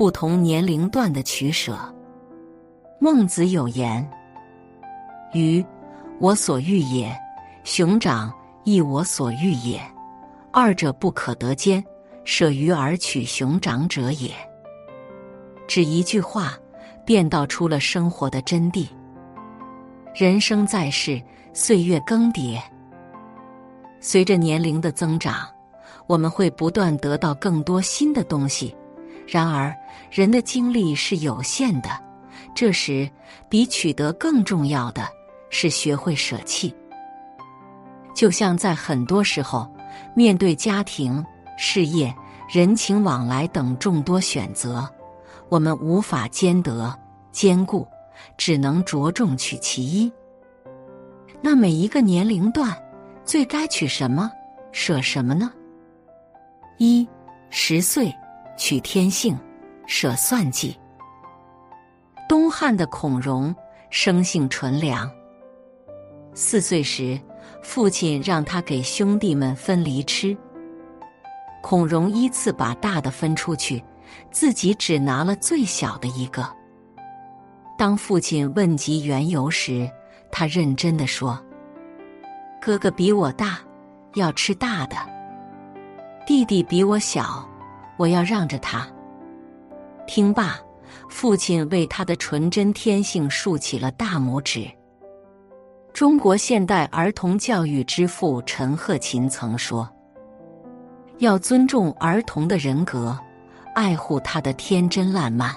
不同年龄段的取舍。孟子有言：“鱼，我所欲也；熊掌，亦我所欲也。二者不可得兼，舍鱼而取熊掌者也。”只一句话，便道出了生活的真谛。人生在世，岁月更迭，随着年龄的增长，我们会不断得到更多新的东西。然而，人的精力是有限的，这时比取得更重要的是学会舍弃。就像在很多时候，面对家庭、事业、人情往来等众多选择，我们无法兼得兼顾，只能着重取其一。那每一个年龄段，最该取什么，舍什么呢？一十岁。取天性，舍算计。东汉的孔融生性纯良。四岁时，父亲让他给兄弟们分梨吃。孔融依次把大的分出去，自己只拿了最小的一个。当父亲问及缘由时，他认真的说：“哥哥比我大，要吃大的；弟弟比我小。”我要让着他。听罢，父亲为他的纯真天性竖起了大拇指。中国现代儿童教育之父陈鹤琴曾说：“要尊重儿童的人格，爱护他的天真烂漫。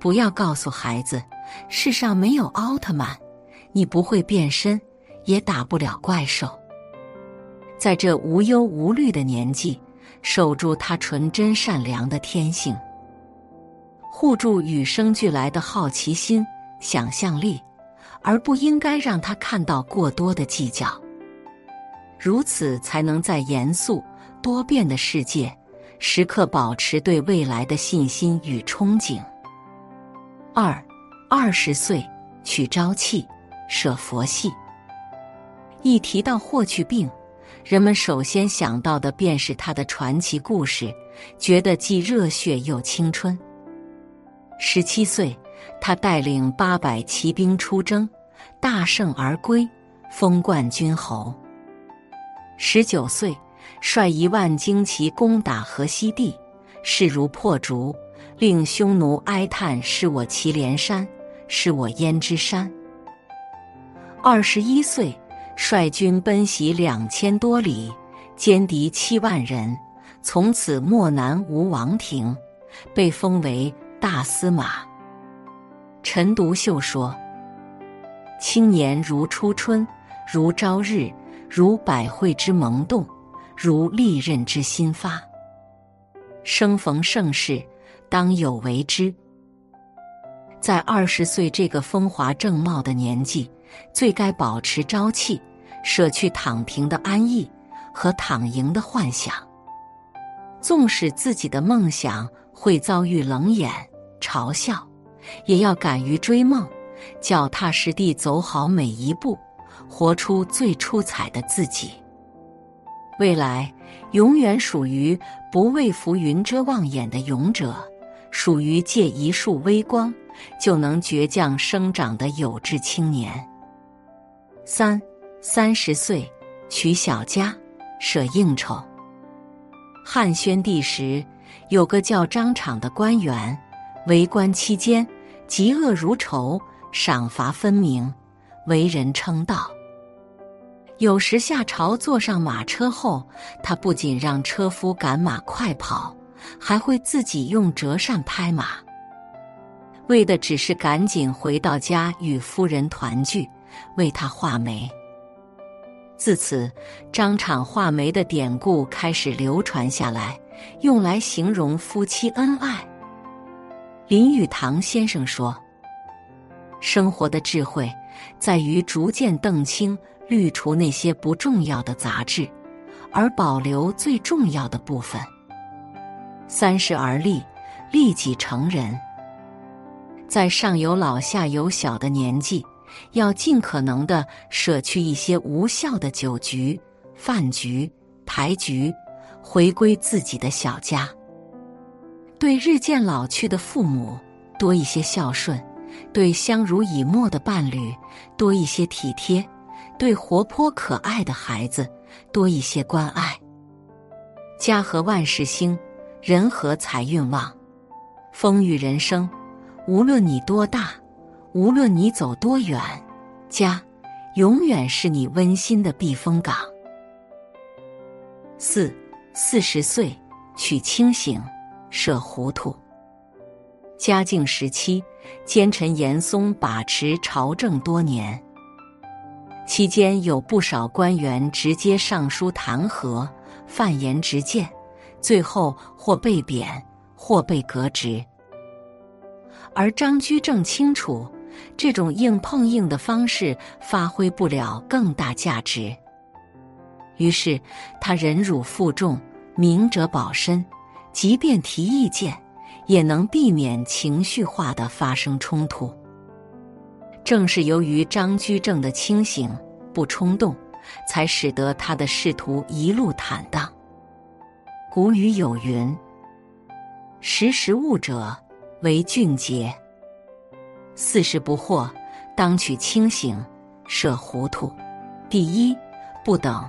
不要告诉孩子，世上没有奥特曼，你不会变身，也打不了怪兽。在这无忧无虑的年纪。”守住他纯真善良的天性，护住与生俱来的好奇心、想象力，而不应该让他看到过多的计较。如此，才能在严肃多变的世界，时刻保持对未来的信心与憧憬。二，二十岁取朝气，舍佛系。一提到霍去病。人们首先想到的便是他的传奇故事，觉得既热血又青春。十七岁，他带领八百骑兵出征，大胜而归，封冠军侯。十九岁，率一万精骑攻打河西地，势如破竹，令匈奴哀叹：“是我祁连山，是我胭脂山。”二十一岁。率军奔袭两千多里，歼敌七万人，从此漠南无王庭，被封为大司马。陈独秀说：“青年如初春，如朝日，如百卉之萌动，如利刃之新发。生逢盛世，当有为之。”在二十岁这个风华正茂的年纪。最该保持朝气，舍去躺平的安逸和躺赢的幻想。纵使自己的梦想会遭遇冷眼嘲笑，也要敢于追梦，脚踏实地走好每一步，活出最出彩的自己。未来永远属于不畏浮云遮望眼的勇者，属于借一束微光就能倔强生长的有志青年。三三十岁娶小家，舍应酬。汉宣帝时，有个叫张敞的官员，为官期间嫉恶如仇，赏罚分明，为人称道。有时下朝坐上马车后，他不仅让车夫赶马快跑，还会自己用折扇拍马，为的只是赶紧回到家与夫人团聚。为他画眉。自此，张敞画眉的典故开始流传下来，用来形容夫妻恩爱。林语堂先生说：“生活的智慧在于逐渐澄清、滤除那些不重要的杂质，而保留最重要的部分。三十而立，立己成人，在上有老下有小的年纪。”要尽可能的舍去一些无效的酒局、饭局、牌局，回归自己的小家。对日渐老去的父母多一些孝顺，对相濡以沫的伴侣多一些体贴，对活泼可爱的孩子多一些关爱。家和万事兴，人和财运旺。风雨人生，无论你多大，无论你走多远，家永远是你温馨的避风港。四四十岁娶清醒，舍糊涂。嘉靖时期，奸臣严嵩把持朝政多年，期间有不少官员直接上书弹劾、犯言直谏，最后或被贬。或被革职，而张居正清楚这种硬碰硬的方式发挥不了更大价值，于是他忍辱负重，明哲保身，即便提意见，也能避免情绪化的发生冲突。正是由于张居正的清醒不冲动，才使得他的仕途一路坦荡。古语有云。识时务者为俊杰。四十不惑，当取清醒，舍糊涂。第一，不等，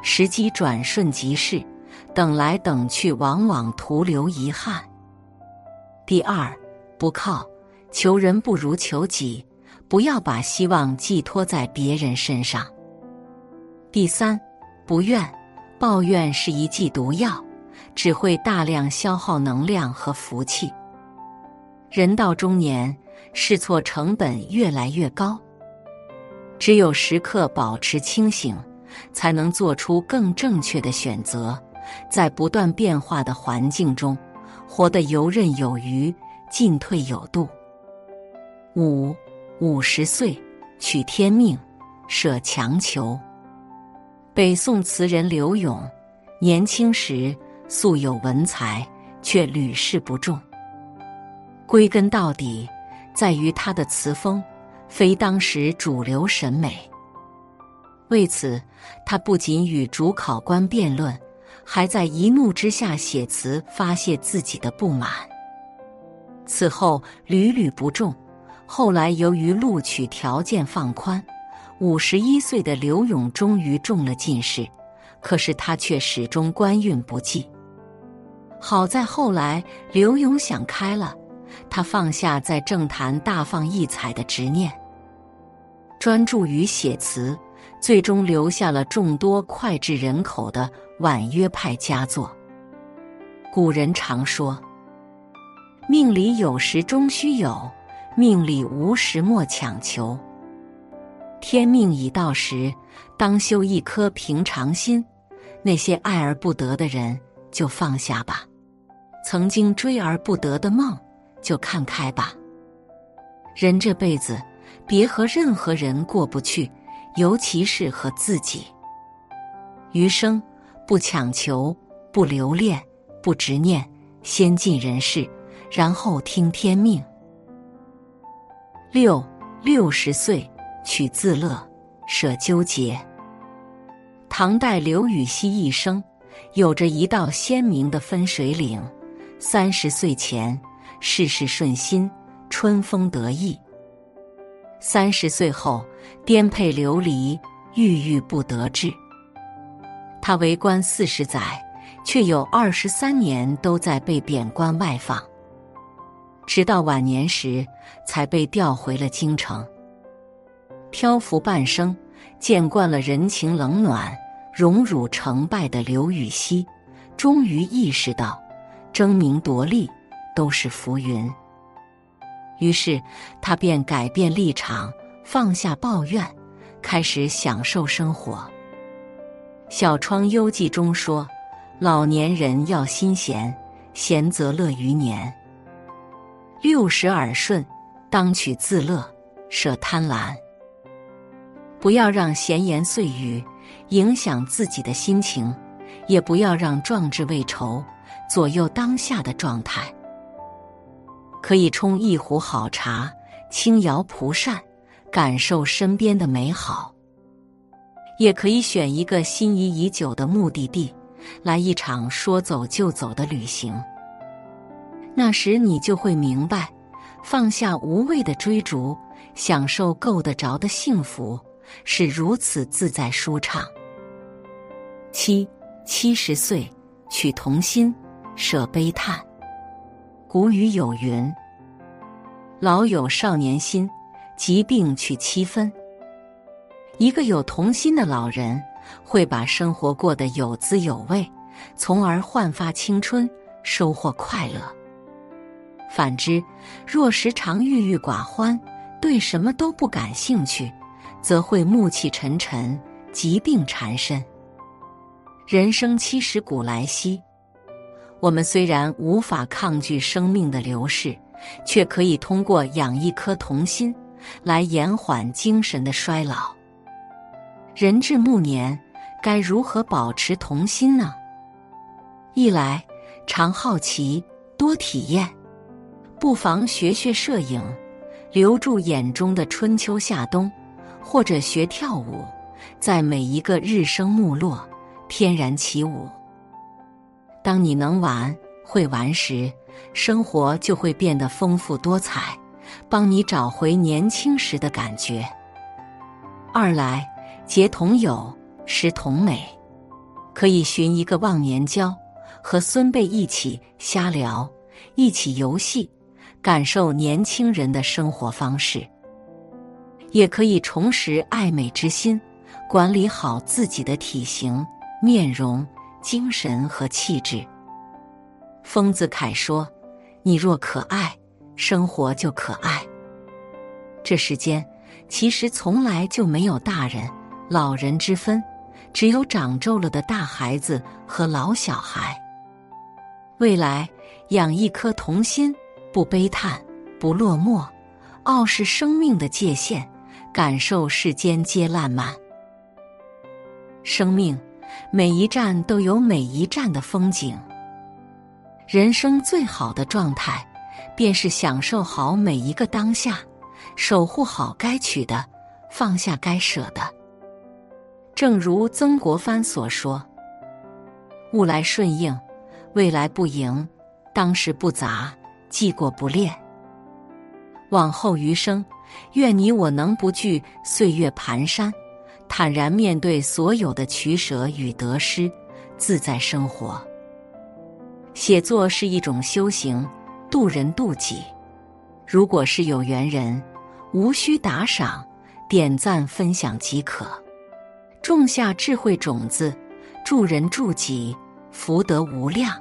时机转瞬即逝，等来等去，往往徒留遗憾。第二，不靠，求人不如求己，不要把希望寄托在别人身上。第三，不怨，抱怨是一剂毒药。只会大量消耗能量和福气。人到中年，试错成本越来越高，只有时刻保持清醒，才能做出更正确的选择。在不断变化的环境中，活得游刃有余，进退有度。五五十岁取天命，舍强求。北宋词人刘永年轻时。素有文才，却屡试不中。归根到底，在于他的词风非当时主流审美。为此，他不仅与主考官辩论，还在一怒之下写词发泄自己的不满。此后屡屡不中，后来由于录取条件放宽，五十一岁的刘永终于中了进士，可是他却始终官运不济。好在后来刘永想开了，他放下在政坛大放异彩的执念，专注于写词，最终留下了众多脍炙人口的婉约派佳作。古人常说：“命里有时终须有，命里无时莫强求。”天命已到时，当修一颗平常心。那些爱而不得的人。就放下吧，曾经追而不得的梦，就看开吧。人这辈子，别和任何人过不去，尤其是和自己。余生不强求，不留恋，不执念，先尽人事，然后听天命。六六十岁取自乐，舍纠结。唐代刘禹锡一生。有着一道鲜明的分水岭：三十岁前事事顺心，春风得意；三十岁后颠沛流离，郁郁不得志。他为官四十载，却有二十三年都在被贬官外放，直到晚年时才被调回了京城。漂浮半生，见惯了人情冷暖。荣辱成败的刘禹锡，终于意识到，争名夺利都是浮云。于是，他便改变立场，放下抱怨，开始享受生活。《小窗幽记》中说：“老年人要心闲，闲则乐余年。六十耳顺，当取自乐，舍贪婪。不要让闲言碎语。”影响自己的心情，也不要让壮志未酬左右当下的状态。可以冲一壶好茶，轻摇蒲扇，感受身边的美好；也可以选一个心仪已久的目的地，来一场说走就走的旅行。那时你就会明白，放下无谓的追逐，享受够得着的幸福，是如此自在舒畅。七七十岁取童心，舍悲叹。古语有云：“老有少年心，疾病去七分。”一个有童心的老人，会把生活过得有滋有味，从而焕发青春，收获快乐。反之，若时常郁郁寡欢，对什么都不感兴趣，则会暮气沉沉，疾病缠身。人生七十古来稀，我们虽然无法抗拒生命的流逝，却可以通过养一颗童心，来延缓精神的衰老。人至暮年，该如何保持童心呢？一来，常好奇，多体验，不妨学学摄影，留住眼中的春秋夏冬，或者学跳舞，在每一个日升暮落。翩然起舞。当你能玩会玩时，生活就会变得丰富多彩，帮你找回年轻时的感觉。二来结同友，识同美，可以寻一个忘年交，和孙辈一起瞎聊，一起游戏，感受年轻人的生活方式。也可以重拾爱美之心，管理好自己的体型。面容、精神和气质。丰子恺说：“你若可爱，生活就可爱。”这世间其实从来就没有大人、老人之分，只有长皱了的大孩子和老小孩。未来养一颗童心，不悲叹，不落寞，傲视生命的界限，感受世间皆烂漫。生命。每一站都有每一站的风景。人生最好的状态，便是享受好每一个当下，守护好该取的，放下该舍的。正如曾国藩所说：“物来顺应，未来不迎，当时不杂，记过不恋。往后余生，愿你我能不惧岁月蹒跚。”坦然面对所有的取舍与得失，自在生活。写作是一种修行，渡人渡己。如果是有缘人，无需打赏，点赞分享即可。种下智慧种子，助人助己，福德无量。